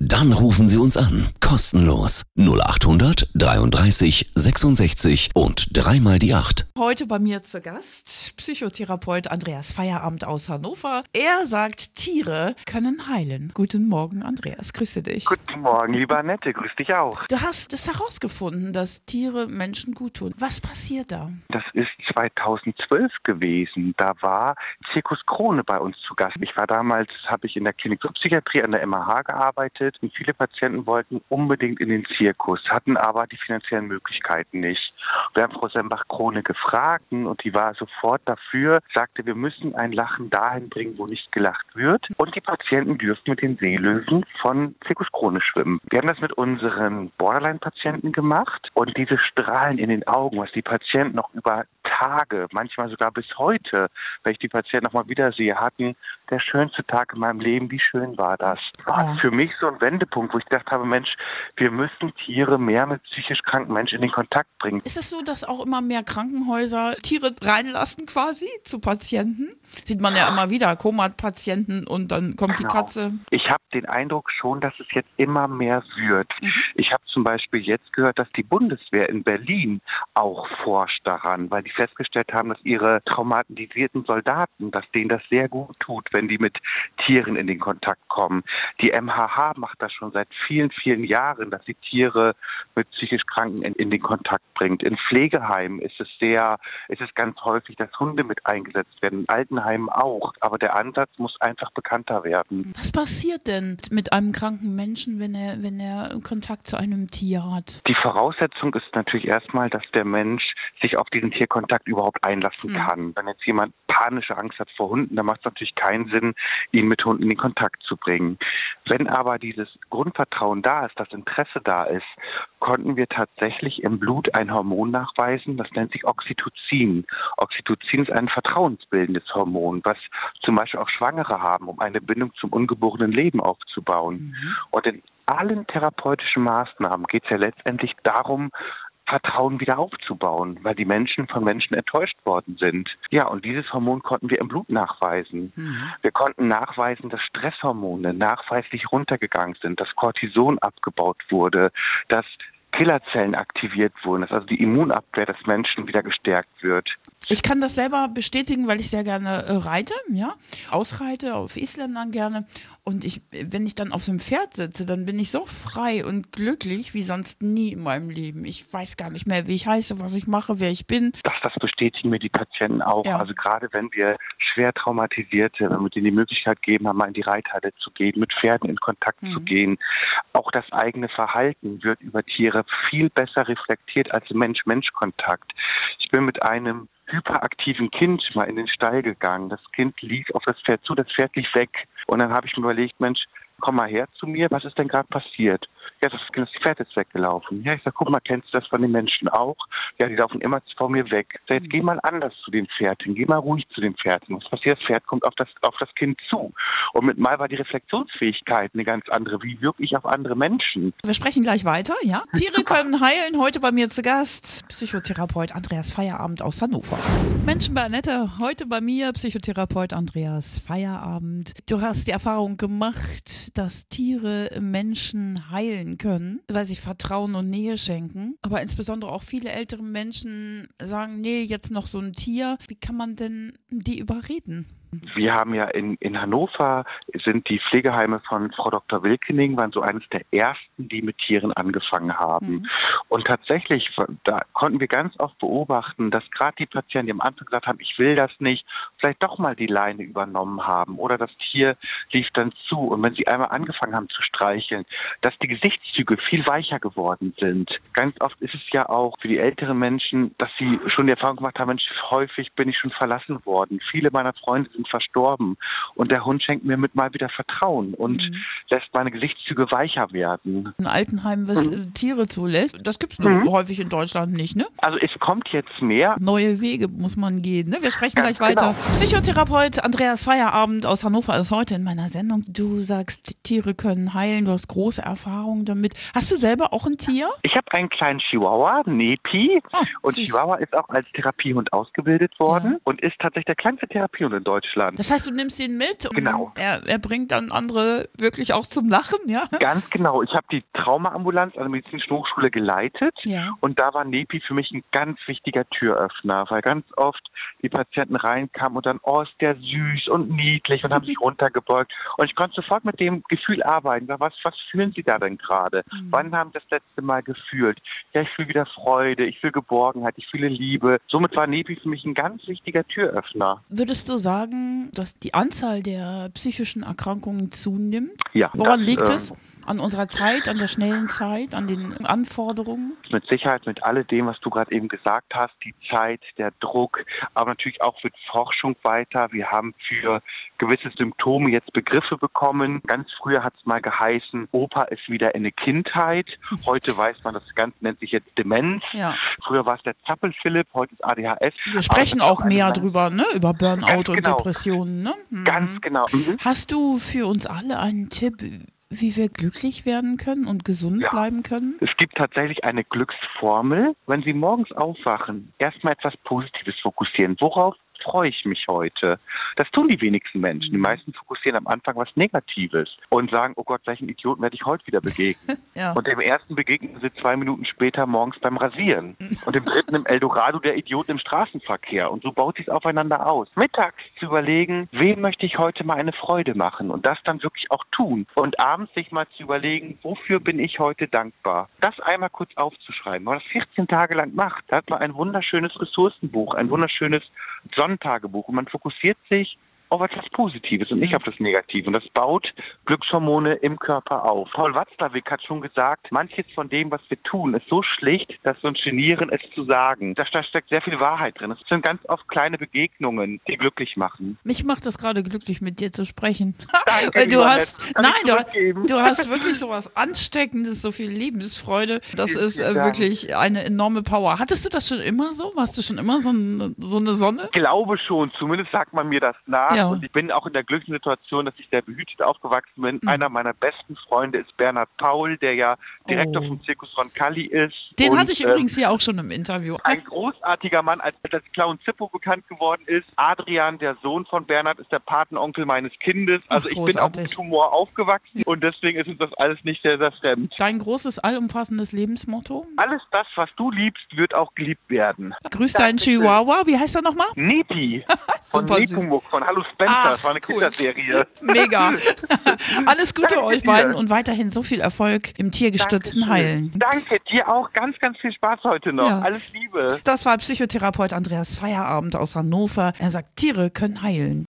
Dann rufen Sie uns an. Kostenlos. 0800 33 66 und dreimal die 8. Heute bei mir zu Gast Psychotherapeut Andreas Feierabend aus Hannover. Er sagt, Tiere können heilen. Guten Morgen, Andreas. Grüße dich. Guten Morgen, lieber Annette. Grüß dich auch. Du hast es herausgefunden, dass Tiere Menschen gut tun. Was passiert da? Das ist 2012 gewesen. Da war Zirkus Krone bei uns zu Gast. Ich war damals, habe ich in der Klinik für Psychiatrie an der MH gearbeitet und viele Patienten wollten unbedingt in den Zirkus, hatten aber die finanziellen Möglichkeiten nicht. Wir haben Frau Sembach-Krone gefragt und die war sofort dafür, sagte, wir müssen ein Lachen dahin bringen, wo nicht gelacht wird. Und die Patienten dürften mit den Seelöwen von Zirkus Krone schwimmen. Wir haben das mit unseren Borderline-Patienten gemacht und diese Strahlen in den Augen, was die Patienten noch über Tage, manchmal sogar bis heute, wenn ich die Patienten noch mal wiedersehe, hatten der schönste Tag in meinem Leben. Wie schön war das? War Ja. für mich so ein Wendepunkt, wo ich gedacht habe, Mensch, wir müssen Tiere mehr mit psychisch kranken Menschen in den Kontakt bringen. Ist es so, dass auch immer mehr Krankenhäuser Tiere reinlassen quasi zu Patienten? Sieht man ja immer wieder, Komat-Patienten und dann kommt die Genau. Katze. Ich habe den Eindruck schon, dass es jetzt immer mehr wird. Ich habe zum Beispiel jetzt gehört, dass die Bundeswehr in Berlin auch forscht daran, weil die festgestellt haben, dass ihre traumatisierten Soldaten, dass denen das sehr gut tut, wenn die mit Tieren in den Kontakt kommen. Die MHH macht das schon seit vielen, vielen Jahren, dass sie Tiere mit psychisch Kranken in, in den Kontakt bringt. In Pflegeheimen ist es sehr, ist es ganz häufig, dass Hunde mit eingesetzt werden, in Altenheimen auch. Aber der Ansatz muss einfach bekannter werden. Was passiert denn mit einem kranken Menschen, wenn er, wenn er Kontakt zu einem Tier hat? Die Voraussetzung ist natürlich erstmal, dass der Mensch sich auf diesen Tierkontakt überhaupt einlassen Mhm. kann. Wenn jetzt jemand panische Angst hat vor Hunden, dann macht es natürlich keinen Sinn, ihn mit Hunden in Kontakt zu bringen. Wenn aber dieses Grundvertrauen da ist, das Interesse da ist, konnten wir tatsächlich im Blut ein Hormon nachweisen, das nennt sich Oxytocin. Oxytocin ist ein vertrauensbildendes Hormon, was zum Beispiel auch Schwangere haben, um eine Bindung zum ungeborenen Leben aufzubauen. Und in allen therapeutischen Maßnahmen geht es ja letztendlich darum, Vertrauen wieder aufzubauen, weil die Menschen von Menschen enttäuscht worden sind. Ja, und dieses Hormon konnten wir im Blut nachweisen. Wir konnten nachweisen, dass Stresshormone nachweislich runtergegangen sind, dass Cortison abgebaut wurde, dass Killerzellen aktiviert wurden, dass also die Immunabwehr des Menschen wieder gestärkt wird. Ich kann das selber bestätigen, weil ich sehr gerne äh, reite, ja, ausreite, auf Isländern gerne. Und ich, wenn ich dann auf dem Pferd sitze, dann bin ich so frei und glücklich wie sonst nie in meinem Leben. Ich weiß gar nicht mehr, wie ich heiße, was ich mache, wer ich bin. Das, das bestätigen mir die Patienten auch. Ja. Also gerade wenn wir schwer traumatisierte, wenn wir denen die Möglichkeit geben, mal in die Reithalle zu gehen, mit Pferden in Kontakt zu gehen, auch das eigene Verhalten wird über Tiere viel besser reflektiert als Mensch-Mensch-Kontakt. Ich bin mit einem hyperaktiven Kind mal in den Stall gegangen. Das Kind lief auf das Pferd zu, das Pferd lief weg. Und dann habe ich mir überlegt, Mensch, komm mal her zu mir, was ist denn gerade passiert? Ja, das, das Pferd ist weggelaufen. Ja, ich sag, guck mal, kennst du das von den Menschen auch? Ja, die laufen immer vor mir weg. Ich sag, jetzt geh mal anders zu dem Pferd hin, geh mal ruhig zu dem Pferd hin. Was passiert? Das Pferd kommt auf das, auf das Kind zu. Und mit mal war die Reflexionsfähigkeit eine ganz andere. Wie wirke ich auf andere Menschen? Wir sprechen gleich weiter, ja? Tiere können heilen. Heute bei mir zu Gast Psychotherapeut Andreas Feierabend aus Hannover. Menschen bei Annette, heute bei mir Psychotherapeut Andreas Feierabend. Du hast die Erfahrung gemacht, dass Tiere Menschen heilen können, weil sie Vertrauen und Nähe schenken. Aber insbesondere auch viele ältere Menschen sagen, nee, jetzt noch so ein Tier. Wie kann man denn die überreden? Wir haben ja in, in Hannover sind die Pflegeheime von Frau Dr. Wilkening waren so eines der ersten, die mit Tieren angefangen haben. Und tatsächlich, da konnten wir ganz oft beobachten, dass gerade die Patienten, die am Anfang gesagt haben, ich will das nicht, vielleicht doch mal die Leine übernommen haben oder das Tier lief dann zu. Und wenn sie einmal angefangen haben zu streicheln, dass die Gesichtszüge viel weicher geworden sind. Ganz oft ist es ja auch für die älteren Menschen, dass sie schon die Erfahrung gemacht haben, Mensch, häufig bin ich schon verlassen worden. Viele meiner Freunde sind verstorben. Und der Hund schenkt mir mit mal wieder Vertrauen und lässt meine Gesichtszüge weicher werden. Ein Altenheim, was äh, Tiere zulässt, das gibt es häufig in Deutschland nicht, ne? Also es kommt jetzt mehr. Neue Wege muss man gehen. Ne? Wir sprechen Ganz gleich weiter. genau. Psychotherapeut Andreas Feierabend aus Hannover ist heute in meiner Sendung. Du sagst, Tiere können heilen. Du hast große Erfahrung damit. Hast du selber auch ein Tier? Ich habe einen kleinen Chihuahua, Nepi. Oh, und süß. Chihuahua ist auch als Therapiehund ausgebildet worden und ist tatsächlich der kleinste Therapiehund in Deutschland. Deutschland. Das heißt, du nimmst ihn mit und Genau. er, er bringt dann andere wirklich auch zum Lachen, ja? Ganz genau. Ich habe die Traumaambulanz an der Medizinischen Hochschule geleitet. Ja. Und da war Nepi für mich ein ganz wichtiger Türöffner, weil ganz oft die Patienten reinkamen und dann, oh, ist der süß und niedlich und haben sich runtergebeugt. Und ich konnte sofort mit dem Gefühl arbeiten. Was, was fühlen Sie da denn gerade? Wann haben Sie das letzte Mal gefühlt? Ja, ich fühle wieder Freude, ich fühle Geborgenheit, ich fühle Liebe. Somit war Nepi für mich ein ganz wichtiger Türöffner. Würdest du sagen, dass die Anzahl der psychischen Erkrankungen zunimmt? Ja, Woran das, liegt es? An unserer Zeit, an der schnellen Zeit, an den Anforderungen? mit Sicherheit mit alledem, was du gerade eben gesagt hast, die Zeit, der Druck, aber natürlich auch wird Forschung weiter. Wir haben für gewisse Symptome jetzt Begriffe bekommen. Ganz früher hat es mal geheißen, Opa ist wieder in eine Kindheit. Heute weiß man, das Ganze nennt sich jetzt Demenz. Ja. Früher war es der Zappel-Philipp, heute ist ADHS. Wir sprechen auch mehr drüber, ne? Über Burnout Ganz und genau. Depressionen, ne? Mhm. Ganz genau. Mhm. Hast du für uns alle einen Tipp, wie wir glücklich werden können und gesund Ja. bleiben können? Es gibt tatsächlich eine Glücksformel. Wenn Sie morgens aufwachen, erstmal etwas Positives fokussieren. Worauf freue ich mich heute? Das tun die wenigsten Menschen. Die meisten fokussieren am Anfang was Negatives und sagen, oh Gott, welchen Idioten werde ich heute wieder begegnen? Ja. Und dem ersten begegnen sie zwei Minuten später morgens beim Rasieren. Und dem dritten im Eldorado der Idiot im Straßenverkehr. Und so baut sich aufeinander aus. Mittags zu überlegen, wem möchte ich heute mal eine Freude machen und das dann wirklich auch tun. Und abends sich mal zu überlegen, wofür bin ich heute dankbar. Das einmal kurz aufzuschreiben. Wenn man das 14 Tage lang macht, da hat man ein wunderschönes Ressourcenbuch, ein wunderschönes Sonnentagebuch und man fokussiert sich auf etwas Positives und nicht auf das Negative. Und das baut Glückshormone im Körper auf. Paul Watzlawick hat schon gesagt, manches von dem, was wir tun, ist so schlicht, dass wir uns genieren, es zu sagen. Da steckt sehr viel Wahrheit drin. Es sind ganz oft kleine Begegnungen, die glücklich machen. Mich macht das gerade glücklich, mit dir zu sprechen. Danke, du hast, nein, ich du, du hast wirklich so was Ansteckendes, so viel Lebensfreude. Das Vielen, ist äh, wirklich eine enorme Power. Hattest du das schon immer so? Warst du schon immer so, ein, so eine Sonne? Ich glaube schon, zumindest sagt man mir das nach. Ja. Und ich bin auch in der glücklichen Situation, dass ich sehr behütet aufgewachsen bin. Mhm. Einer meiner besten Freunde ist Bernhard Paul, der ja Direktor Oh. vom Zirkus von Kalli ist. Den Und, hatte ich ähm, übrigens hier auch schon im Interview. ein großartiger Mann, als als Clown Zippo bekannt geworden ist. Adrian, der Sohn von Bernhard, ist der Patenonkel meines Kindes. Ach, Also ich bin auch mit Humor aufgewachsen und deswegen ist uns das alles nicht sehr, sehr fremd. Dein großes, allumfassendes Lebensmotto? Alles das, was du liebst, wird auch geliebt werden. Grüß deinen. Chihuahua. Wie heißt er nochmal? Nepi von. Nepomuk, von Hallo Spencer. Ah, das war eine cool. Kinderserie. Mega. Alles Gute Danke euch dir. beiden und weiterhin so viel Erfolg im tiergestützten Dankeschön. Heilen. Danke, dir auch ganz, ganz viel Spaß heute noch. Ja. Alles Liebe. Das war Psychotherapeut Andreas Feierabend aus Hannover. Er sagt, Tiere können heilen.